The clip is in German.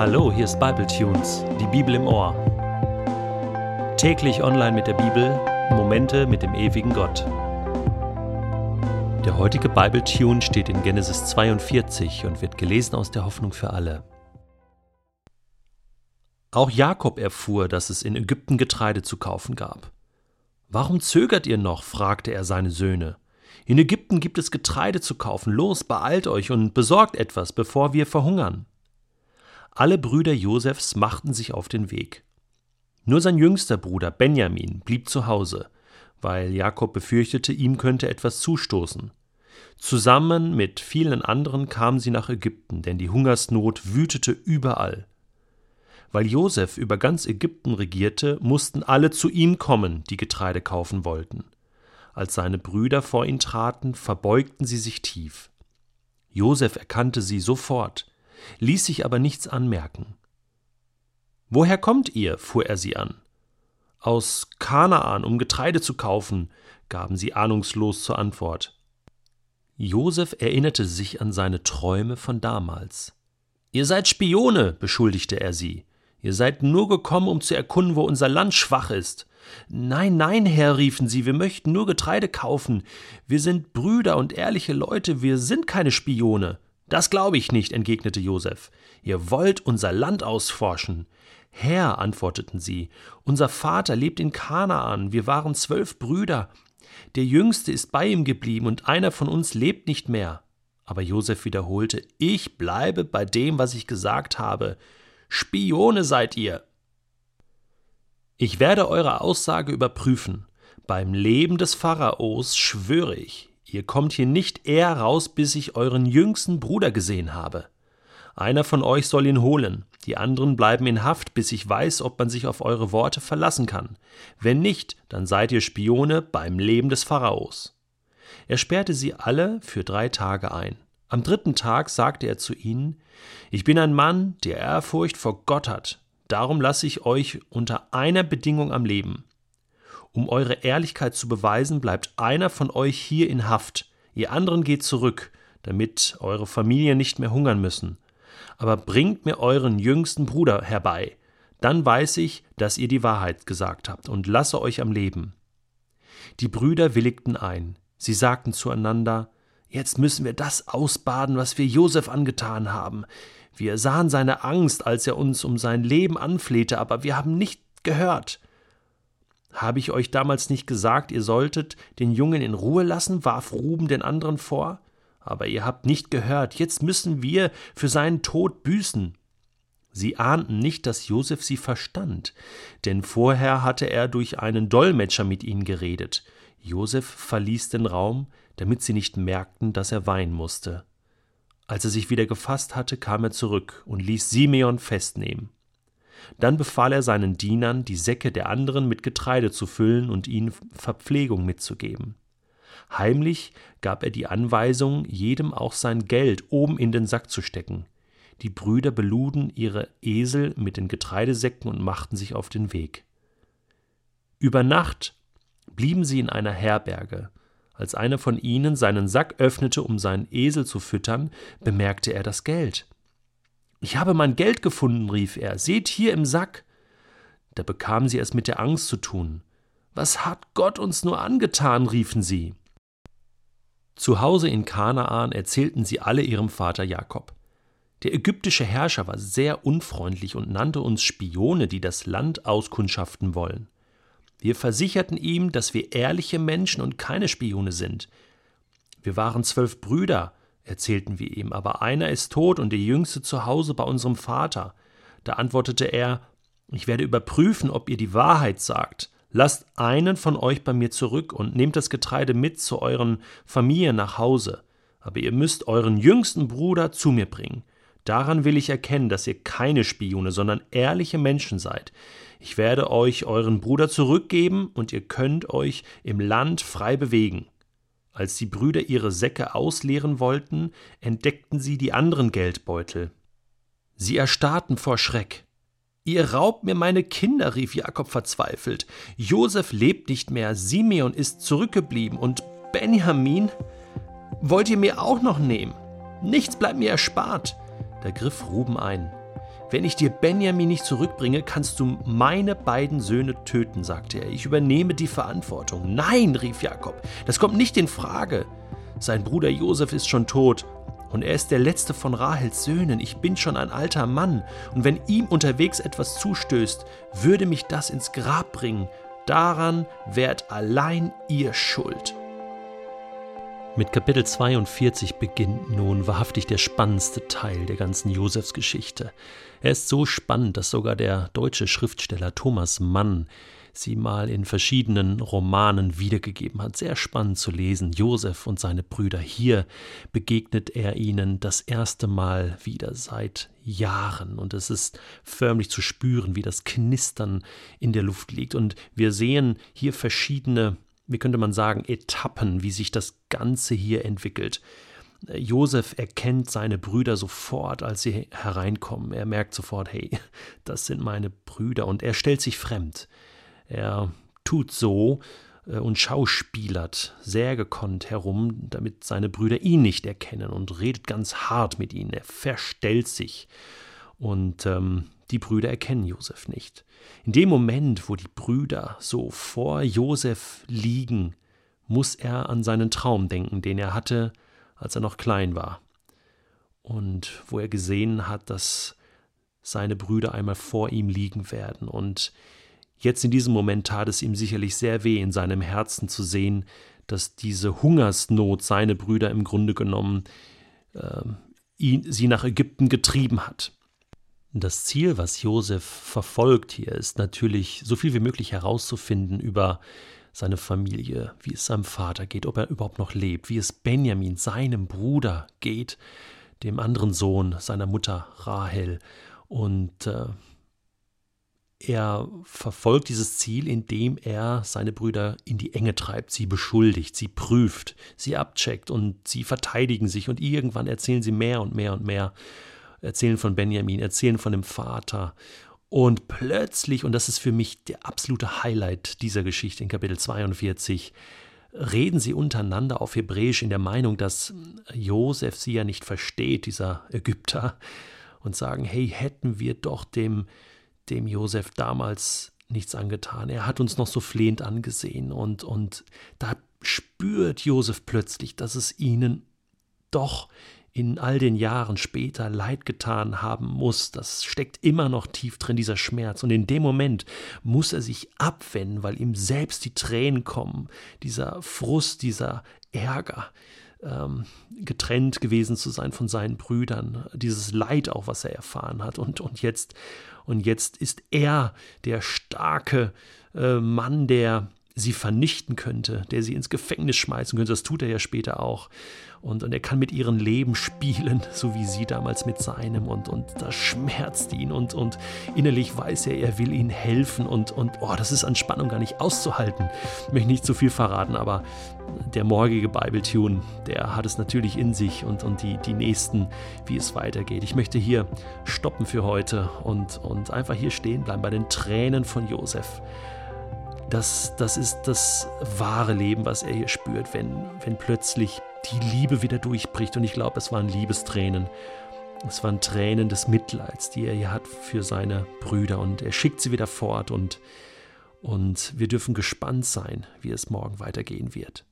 Hallo, hier ist Bible Tunes, die Bibel im Ohr. Täglich online mit der Bibel, Momente mit dem ewigen Gott. Der heutige Bible Tune steht in Genesis 42 und wird gelesen aus der Hoffnung für alle. Auch Jakob erfuhr, dass es in Ägypten Getreide zu kaufen gab. Warum zögert ihr noch? fragte er seine Söhne. In Ägypten gibt es Getreide zu kaufen. Los, beeilt euch und besorgt etwas, bevor wir verhungern. Alle Brüder Josefs machten sich auf den Weg. Nur sein jüngster Bruder Benjamin blieb zu Hause, weil Jakob befürchtete, ihm könnte etwas zustoßen. Zusammen mit vielen anderen kamen sie nach Ägypten, denn die Hungersnot wütete überall. Weil Josef über ganz Ägypten regierte, mussten alle zu ihm kommen, die Getreide kaufen wollten. Als seine Brüder vor ihn traten, verbeugten sie sich tief. Josef erkannte sie sofort ließ sich aber nichts anmerken. Woher kommt ihr? fuhr er sie an. Aus Kanaan, um Getreide zu kaufen, gaben sie ahnungslos zur Antwort. Josef erinnerte sich an seine Träume von damals. Ihr seid Spione, beschuldigte er sie. Ihr seid nur gekommen, um zu erkunden, wo unser Land schwach ist. Nein, nein, Herr, riefen sie, wir möchten nur Getreide kaufen. Wir sind Brüder und ehrliche Leute, wir sind keine Spione. Das glaube ich nicht, entgegnete Josef. Ihr wollt unser Land ausforschen. Herr, antworteten sie, unser Vater lebt in Kanaan, wir waren zwölf Brüder. Der jüngste ist bei ihm geblieben und einer von uns lebt nicht mehr. Aber Josef wiederholte, ich bleibe bei dem, was ich gesagt habe. Spione seid ihr. Ich werde eure Aussage überprüfen. Beim Leben des Pharaos schwöre ich, Ihr kommt hier nicht eher raus, bis ich euren jüngsten Bruder gesehen habe. Einer von euch soll ihn holen, die anderen bleiben in Haft, bis ich weiß, ob man sich auf eure Worte verlassen kann. Wenn nicht, dann seid ihr Spione beim Leben des Pharaos. Er sperrte sie alle für drei Tage ein. Am dritten Tag sagte er zu ihnen Ich bin ein Mann, der Ehrfurcht vor Gott hat, darum lasse ich euch unter einer Bedingung am Leben. Um eure Ehrlichkeit zu beweisen, bleibt einer von euch hier in Haft, ihr anderen geht zurück, damit eure Familien nicht mehr hungern müssen. Aber bringt mir euren jüngsten Bruder herbei, dann weiß ich, dass ihr die Wahrheit gesagt habt und lasse euch am Leben. Die Brüder willigten ein. Sie sagten zueinander, Jetzt müssen wir das ausbaden, was wir Josef angetan haben. Wir sahen seine Angst, als er uns um sein Leben anflehte, aber wir haben nicht gehört. Habe ich euch damals nicht gesagt, ihr solltet den Jungen in Ruhe lassen? warf Ruben den anderen vor. Aber ihr habt nicht gehört, jetzt müssen wir für seinen Tod büßen. Sie ahnten nicht, dass Josef sie verstand, denn vorher hatte er durch einen Dolmetscher mit ihnen geredet. Josef verließ den Raum, damit sie nicht merkten, dass er weinen musste. Als er sich wieder gefasst hatte, kam er zurück und ließ Simeon festnehmen. Dann befahl er seinen Dienern, die Säcke der anderen mit Getreide zu füllen und ihnen Verpflegung mitzugeben. Heimlich gab er die Anweisung, jedem auch sein Geld oben in den Sack zu stecken. Die Brüder beluden ihre Esel mit den Getreidesäcken und machten sich auf den Weg. Über Nacht blieben sie in einer Herberge. Als einer von ihnen seinen Sack öffnete, um seinen Esel zu füttern, bemerkte er das Geld. Ich habe mein Geld gefunden, rief er. Seht hier im Sack. Da bekamen sie es mit der Angst zu tun. Was hat Gott uns nur angetan? riefen sie. Zu Hause in Kanaan erzählten sie alle ihrem Vater Jakob. Der ägyptische Herrscher war sehr unfreundlich und nannte uns Spione, die das Land auskundschaften wollen. Wir versicherten ihm, dass wir ehrliche Menschen und keine Spione sind. Wir waren zwölf Brüder, erzählten wir ihm, aber einer ist tot und der jüngste zu Hause bei unserem Vater. Da antwortete er, ich werde überprüfen, ob ihr die Wahrheit sagt. Lasst einen von euch bei mir zurück und nehmt das Getreide mit zu euren Familien nach Hause. Aber ihr müsst euren jüngsten Bruder zu mir bringen. Daran will ich erkennen, dass ihr keine Spione, sondern ehrliche Menschen seid. Ich werde euch euren Bruder zurückgeben und ihr könnt euch im Land frei bewegen. Als die Brüder ihre Säcke ausleeren wollten, entdeckten sie die anderen Geldbeutel. Sie erstarrten vor Schreck. Ihr raubt mir meine Kinder, rief Jakob verzweifelt. Josef lebt nicht mehr, Simeon ist zurückgeblieben und Benjamin wollt ihr mir auch noch nehmen? Nichts bleibt mir erspart. Da griff Ruben ein. Wenn ich dir Benjamin nicht zurückbringe, kannst du meine beiden Söhne töten, sagte er. Ich übernehme die Verantwortung. Nein, rief Jakob, das kommt nicht in Frage. Sein Bruder Josef ist schon tot und er ist der letzte von Rahels Söhnen. Ich bin schon ein alter Mann und wenn ihm unterwegs etwas zustößt, würde mich das ins Grab bringen. Daran wärt allein ihr schuld. Mit Kapitel 42 beginnt nun wahrhaftig der spannendste Teil der ganzen Josefsgeschichte. Er ist so spannend, dass sogar der deutsche Schriftsteller Thomas Mann sie mal in verschiedenen Romanen wiedergegeben hat. Sehr spannend zu lesen. Josef und seine Brüder. Hier begegnet er ihnen das erste Mal wieder seit Jahren. Und es ist förmlich zu spüren, wie das Knistern in der Luft liegt. Und wir sehen hier verschiedene wie könnte man sagen, Etappen, wie sich das Ganze hier entwickelt. Josef erkennt seine Brüder sofort, als sie hereinkommen. Er merkt sofort, hey, das sind meine Brüder. Und er stellt sich fremd. Er tut so äh, und schauspielert sehr gekonnt herum, damit seine Brüder ihn nicht erkennen und redet ganz hart mit ihnen. Er verstellt sich. Und ähm, die Brüder erkennen Josef nicht. In dem Moment, wo die Brüder so vor Josef liegen, muss er an seinen Traum denken, den er hatte, als er noch klein war. Und wo er gesehen hat, dass seine Brüder einmal vor ihm liegen werden. Und jetzt in diesem Moment tat es ihm sicherlich sehr weh in seinem Herzen zu sehen, dass diese Hungersnot seine Brüder im Grunde genommen äh, ihn, sie nach Ägypten getrieben hat. Das Ziel, was Josef verfolgt hier, ist natürlich, so viel wie möglich herauszufinden über seine Familie, wie es seinem Vater geht, ob er überhaupt noch lebt, wie es Benjamin, seinem Bruder, geht, dem anderen Sohn seiner Mutter Rahel. Und äh, er verfolgt dieses Ziel, indem er seine Brüder in die Enge treibt, sie beschuldigt, sie prüft, sie abcheckt und sie verteidigen sich und irgendwann erzählen sie mehr und mehr und mehr erzählen von Benjamin, erzählen von dem Vater. Und plötzlich, und das ist für mich der absolute Highlight dieser Geschichte in Kapitel 42, reden sie untereinander auf Hebräisch in der Meinung, dass Josef sie ja nicht versteht, dieser Ägypter, und sagen, hey, hätten wir doch dem, dem Josef damals nichts angetan. Er hat uns noch so flehend angesehen und, und da spürt Josef plötzlich, dass es ihnen doch in all den Jahren später Leid getan haben muss. Das steckt immer noch tief drin, dieser Schmerz. Und in dem Moment muss er sich abwenden, weil ihm selbst die Tränen kommen, dieser Frust, dieser Ärger. Ähm, getrennt gewesen zu sein von seinen Brüdern, dieses Leid auch, was er erfahren hat. Und, und, jetzt, und jetzt ist er der starke äh, Mann, der sie vernichten könnte, der sie ins Gefängnis schmeißen könnte. Das tut er ja später auch. Und, und er kann mit ihrem Leben spielen, so wie sie damals mit seinem. Und, und das schmerzt ihn. Und, und innerlich weiß er, er will ihnen helfen. Und, und oh, das ist an Spannung gar nicht auszuhalten. Ich möchte nicht zu viel verraten, aber der morgige Bible-Tune, der hat es natürlich in sich und, und die, die nächsten, wie es weitergeht. Ich möchte hier stoppen für heute und, und einfach hier stehen bleiben bei den Tränen von Josef das, das ist das wahre Leben, was er hier spürt, wenn, wenn plötzlich die Liebe wieder durchbricht. Und ich glaube, es waren Liebestränen. Es waren Tränen des Mitleids, die er hier hat für seine Brüder. Und er schickt sie wieder fort. Und, und wir dürfen gespannt sein, wie es morgen weitergehen wird.